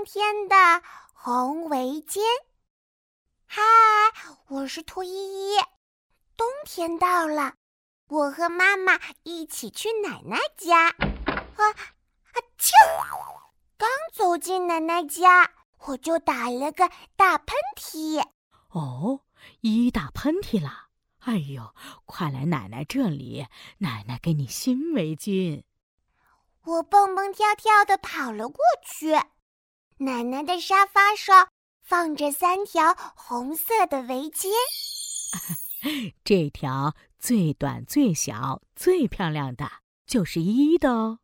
冬天的红围巾。嗨，我是兔依依。冬天到了，我和妈妈一起去奶奶家。啊啊！啾！刚走进奶奶家，我就打了个大喷嚏。哦，依依打喷嚏了。哎呦，快来奶奶这里，奶奶给你新围巾。我蹦蹦跳跳的跑了过去，奶奶的沙发上放着三条红色的围巾。这条最短、最小、最漂亮的，就是依依的哦。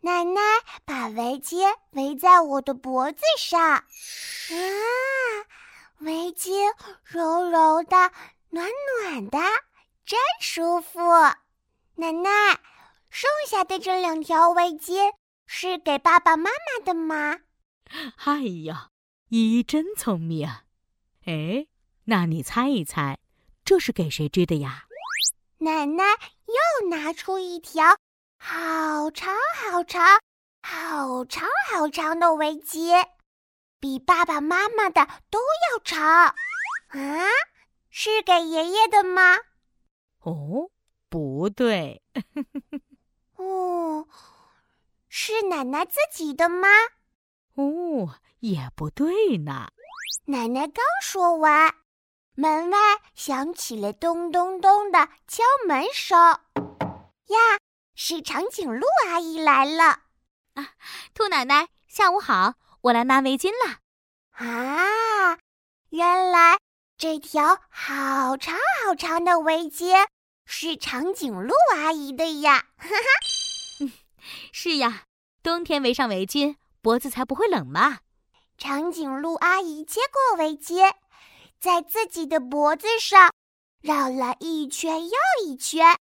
奶奶把围巾围在我的脖子上，啊，围巾柔柔的。暖暖的，真舒服。奶奶，剩下的这两条围巾是给爸爸妈妈的吗？哎呀，依依真聪明。哎，那你猜一猜，这是给谁织的呀？奶奶又拿出一条好长好长、好长好长的围巾，比爸爸妈妈的都要长。啊？是给爷爷的吗？哦，不对。哦，是奶奶自己的吗？哦，也不对呢。奶奶刚说完，门外响起了咚咚咚的敲门声。呀，是长颈鹿阿姨来了。啊，兔奶奶，下午好，我来拿围巾了。啊，原来。这条好长好长的围巾是长颈鹿阿姨的呀，哈 哈。是呀，冬天围上围巾，脖子才不会冷嘛。长颈鹿阿姨接过围巾，在自己的脖子上绕了一圈又一圈，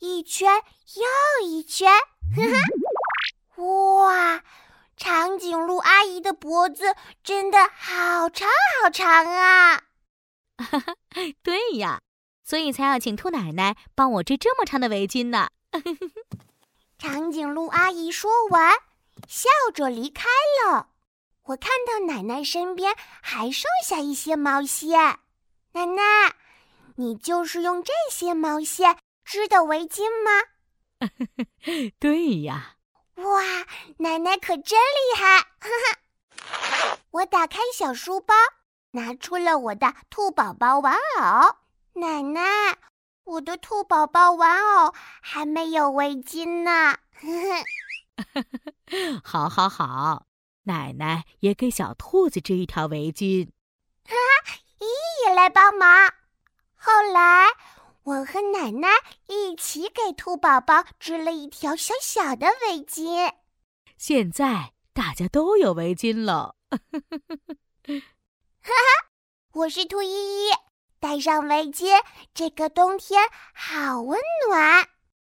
一圈又一圈，哈哈。哇，长颈鹿阿姨的脖子真的好长好长啊！哈哈，对呀，所以才要请兔奶奶帮我织这么长的围巾呢。长颈鹿阿姨说完，笑着离开了。我看到奶奶身边还剩下一些毛线，奶奶，你就是用这些毛线织的围巾吗？对呀。哇，奶奶可真厉害！哈哈，我打开小书包。拿出了我的兔宝宝玩偶，奶奶，我的兔宝宝玩偶还没有围巾呢。好，好，好，奶奶也给小兔子织一条围巾。哈哈，姨姨也来帮忙。后来，我和奶奶一起给兔宝宝织了一条小小的围巾。现在大家都有围巾了。哈哈，我是兔依依，戴上围巾，这个冬天好温暖。